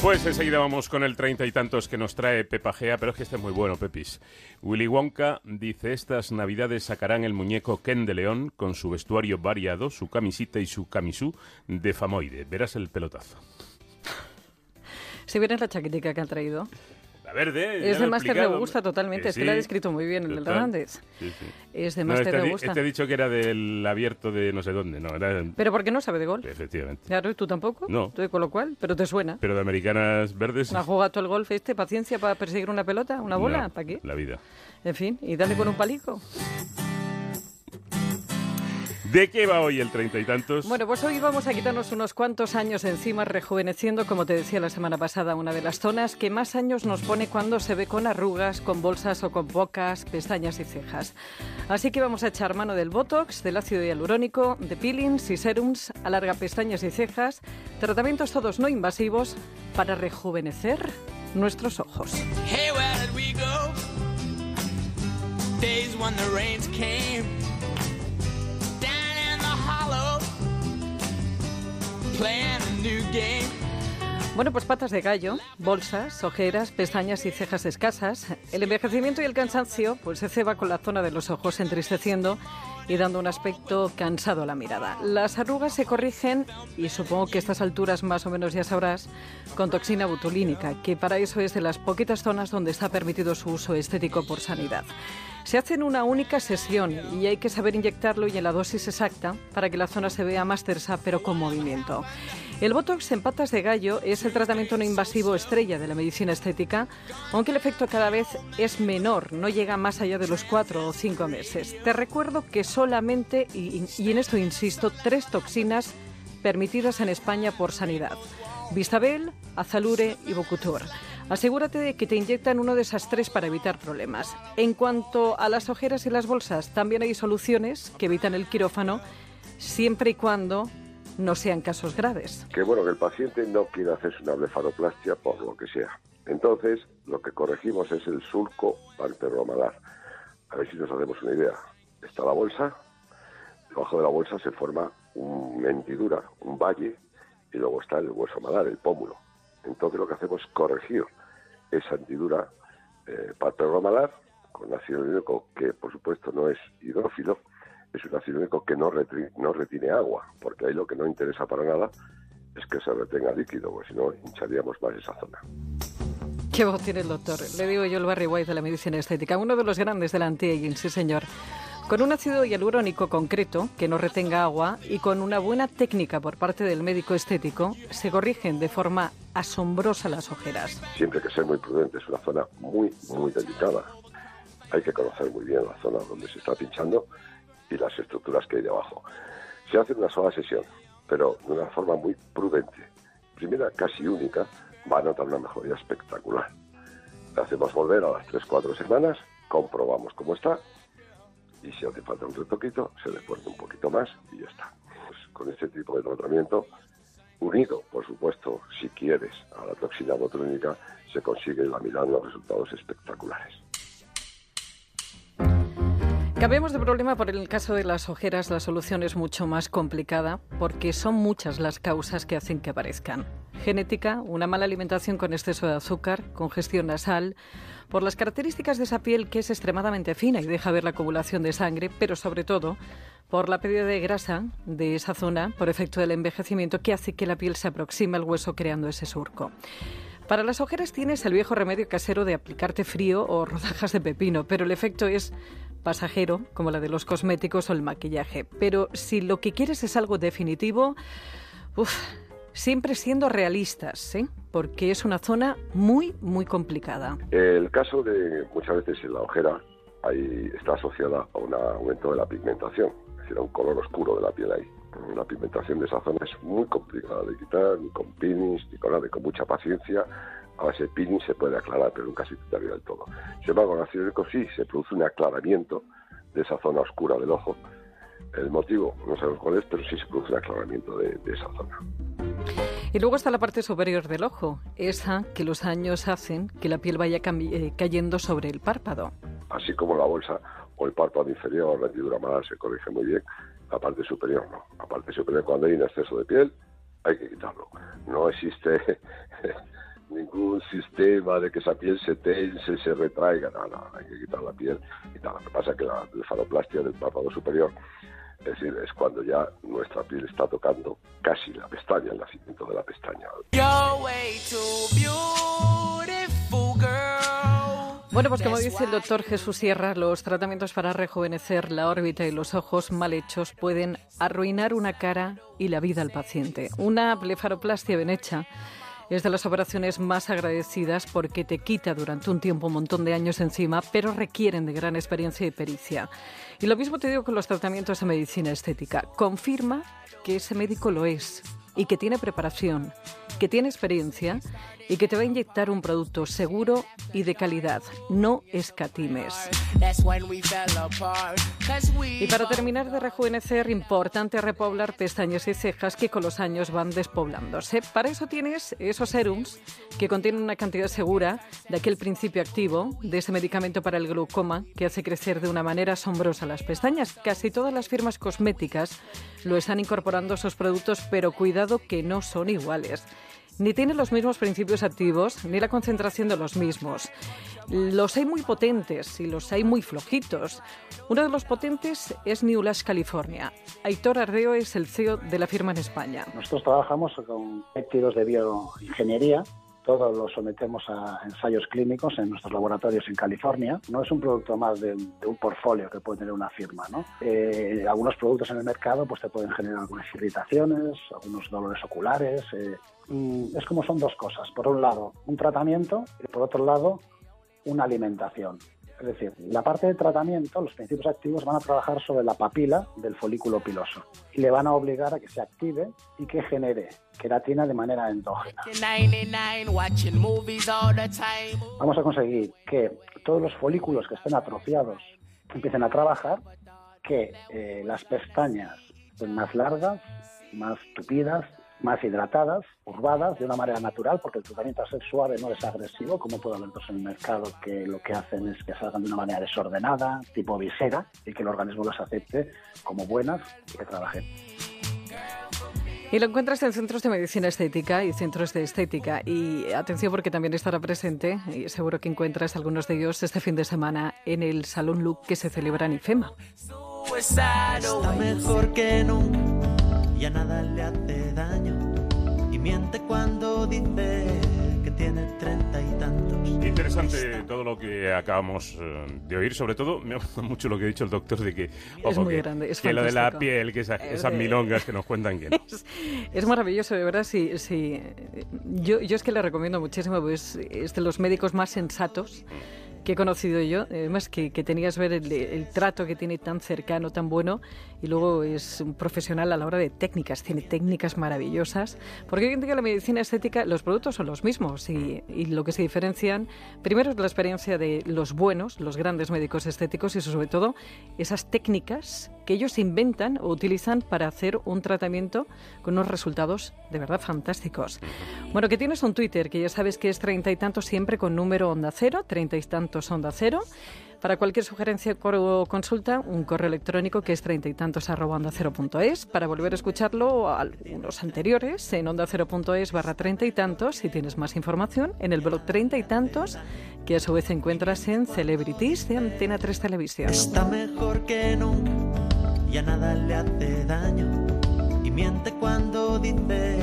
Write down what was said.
Pues enseguida vamos con el treinta y tantos que nos trae Pepagea, pero es que este es muy bueno, Pepis. Willy Wonka dice, estas navidades sacarán el muñeco Ken de León con su vestuario variado, su camisita y su camisú de famoide. Verás el pelotazo. Si la chaquetica que han traído. La verde. Es de Master de gusta totalmente. es que la ha descrito muy bien el Hernández. Sí, sí. Es de Master no, este, gusta. Este dicho que era del abierto de no sé dónde. no era... Pero ¿por qué no sabe de golf? Efectivamente. Claro, ¿tú tampoco? No. ¿Tú con lo cual? ¿Pero te suena? Pero de americanas verdes... ¿No ha jugado el golf este? ¿Paciencia para perseguir una pelota? ¿Una bola? ¿Para qué? La vida. En fin, y dale con un palico. ¿De qué va hoy el treinta y tantos? Bueno, pues hoy vamos a quitarnos unos cuantos años encima rejuveneciendo, como te decía la semana pasada, una de las zonas que más años nos pone cuando se ve con arrugas, con bolsas o con bocas, pestañas y cejas. Así que vamos a echar mano del Botox, del ácido hialurónico, de peelings y serums, alarga pestañas y cejas, tratamientos todos no invasivos para rejuvenecer nuestros ojos. Hey, Bueno, pues patas de gallo, bolsas, ojeras, pestañas y cejas escasas. El envejecimiento y el cansancio pues se ceba con la zona de los ojos entristeciendo y dando un aspecto cansado a la mirada. Las arrugas se corrigen, y supongo que a estas alturas más o menos ya sabrás, con toxina botulínica, que para eso es de las poquitas zonas donde está permitido su uso estético por sanidad. Se hace en una única sesión y hay que saber inyectarlo y en la dosis exacta para que la zona se vea más tersa pero con movimiento. El Botox en patas de gallo es el tratamiento no invasivo estrella de la medicina estética, aunque el efecto cada vez es menor, no llega más allá de los cuatro o cinco meses. Te recuerdo que solamente, y, en esto insisto, tres toxinas permitidas en España por sanidad. Vistabel, Azalure y Bocutor. Asegúrate de que te inyectan uno de esas tres para evitar problemas. En cuanto a las ojeras y las bolsas, también hay soluciones que evitan el quirófano siempre y cuando no sean casos graves. Que bueno, que el paciente no quiere hacerse una blefaroplastia por lo que sea. Entonces, lo que corregimos es el surco palperomalar. A ver si nos hacemos una idea. Está la bolsa, debajo de la bolsa se forma una hendidura, un valle, y luego está el hueso malar, el pómulo. Entonces lo que hacemos es corregir esa hendidura eh, con ácido hialurónico que por supuesto no es hidrófilo, es un ácido hialurónico que no, no retiene agua, porque ahí lo que no interesa para nada es que se retenga líquido, porque si no hincharíamos más esa zona. Qué voz tiene el doctor. Le digo yo el Barry White de la medicina estética, uno de los grandes del anti-aging, sí señor. Con un ácido hialurónico concreto que no retenga agua y con una buena técnica por parte del médico estético, se corrigen de forma asombrosa las ojeras. Siempre hay que ser muy prudente, es una zona muy, muy delicada. Hay que conocer muy bien la zona donde se está pinchando y las estructuras que hay debajo. Se hace una sola sesión, pero de una forma muy prudente. Primera, casi única, va a notar una mejoría espectacular. Le hacemos volver a las 3-4 semanas, comprobamos cómo está y si hace falta un retoquito, se le pone un poquito más y ya está. Pues con este tipo de tratamiento, unido, por supuesto, si quieres, a la toxina botulínica, se consigue la unos resultados espectaculares. Cambiemos de problema por el caso de las ojeras. La solución es mucho más complicada porque son muchas las causas que hacen que aparezcan. Genética, una mala alimentación con exceso de azúcar, congestión nasal, por las características de esa piel que es extremadamente fina y deja ver la acumulación de sangre, pero sobre todo por la pérdida de grasa de esa zona por efecto del envejecimiento que hace que la piel se aproxime al hueso creando ese surco. Para las ojeras tienes el viejo remedio casero de aplicarte frío o rodajas de pepino, pero el efecto es pasajero, como la de los cosméticos o el maquillaje. Pero si lo que quieres es algo definitivo, siempre siendo realistas, ¿eh? porque es una zona muy, muy complicada. El caso de muchas veces en la ojera ahí está asociada a un aumento de la pigmentación, es decir, a un color oscuro de la piel ahí. La pigmentación de esa zona es muy complicada de quitar, ni con peelings, ni con nada, con mucha paciencia. A base de peeling se puede aclarar, pero nunca se quitaría del todo. Sin embargo, con ácido sí se produce un aclaramiento de esa zona oscura del ojo. El motivo no sabemos cuál es, pero sí se produce un aclaramiento de, esa zona. Y luego está la parte superior del ojo, esa que los años hacen que la piel vaya eh, cayendo sobre el párpado. Así como la bolsa o el párpado inferior, la hendidura malar se corrige muy bien, la parte superior no. La parte superior cuando hay un exceso de piel hay que quitarlo. No existe ningún sistema de que esa piel se tense, se retraiga. No, no, hay que quitar la piel. Y Lo que pasa es que la blefaroplastia del párpado superior, es decir, es cuando ya nuestra piel está tocando casi la pestaña, el nacimiento de la pestaña. Bueno, pues como dice el doctor Jesús Sierra, los tratamientos para rejuvenecer la órbita y los ojos mal hechos pueden arruinar una cara y la vida al paciente. Una blefaroplastia bien hecha es de las operaciones más agradecidas porque te quita durante un tiempo un montón de años encima, pero requieren de gran experiencia y pericia. Y lo mismo te digo con los tratamientos de medicina estética. Confirma que ese médico lo es y que tiene preparación, que tiene experiencia y que te va a inyectar un producto seguro y de calidad. No escatimes. Y para terminar de rejuvenecer, importante repoblar pestañas y cejas que con los años van despoblándose. Para eso tienes esos serums que contienen una cantidad segura de aquel principio activo, de ese medicamento para el glaucoma que hace crecer de una manera asombrosa las pestañas. Casi todas las firmas cosméticas lo están incorporando a sus productos, pero cuidado que no son iguales ni tiene los mismos principios activos ni la concentración de los mismos. Los hay muy potentes y los hay muy flojitos. Uno de los potentes es New Lash California. Aitor Ardeo es el CEO de la firma en España. Nosotros trabajamos con péptidos de bioingeniería todo lo sometemos a ensayos clínicos en nuestros laboratorios en California. No es un producto más de, un portfolio que puede tener una firma. ¿no? Eh, algunos productos en el mercado pues, te pueden generar algunas irritaciones, algunos dolores oculares. Eh, es como son dos cosas. Por un lado, un tratamiento y por otro lado, una alimentación. Es decir, la parte de tratamiento, los principios activos van a trabajar sobre la papila del folículo piloso y le van a obligar a que se active y que genere queratina de manera endógena. Vamos a conseguir que todos los folículos que estén atrofiados empiecen a trabajar, que eh, las pestañas estén más largas, más tupidas, más hidratadas, curvadas de una manera natural, porque el tratamiento a ser suave no es agresivo, como puede haber en el mercado que lo que hacen es que salgan de una manera desordenada, tipo visera, y que el organismo las acepte como buenas y que trabajen. Y lo encuentras en centros de medicina estética y centros de estética. Y atención porque también estará presente, y seguro que encuentras algunos de ellos este fin de semana en el Salón Look que se celebra en IFEMA. Está mejor que nunca y a nada le hace daño. Y miente cuando dice que tiene treinta y tantos. Interesante todo lo que acabamos eh, de oír, sobre todo me ha gustado mucho lo que ha dicho el doctor de que, es muy grande, es que lo de la piel, que esas milongas que nos cuentan que es, maravilloso, de verdad, sí, sí. Yo, yo es que le recomiendo muchísimo, pues es de los médicos más sensatos que he conocido yo, además que, que tenías ver el, trato que tiene tan cercano, tan bueno, y luego es un profesional a la hora de técnicas, tiene técnicas maravillosas, porque hoy en día la medicina estética, los productos son los mismos y, y lo que se diferencian, primero es la experiencia de los buenos, los grandes médicos estéticos y sobre todo esas técnicas que ellos inventan o utilizan para hacer un tratamiento con unos resultados de verdad fantásticos. Bueno, que tienes un Twitter que ya sabes que es treinta y tantos siempre con número onda cero, treinta y tantos Sonda Cero. Para cualquier sugerencia o consulta, un correo electrónico que es treinta y tantos arroba onda cero punto es. Para volver a escucharlo, algunos anteriores, en onda cero punto es barra treinta y tantos, si tienes más información, en el blog treinta y tantos, que a su vez encuentras en Celebrities de Antena 3 Televisión. Está mejor que nunca, ya nada le hace daño, y miente cuando dice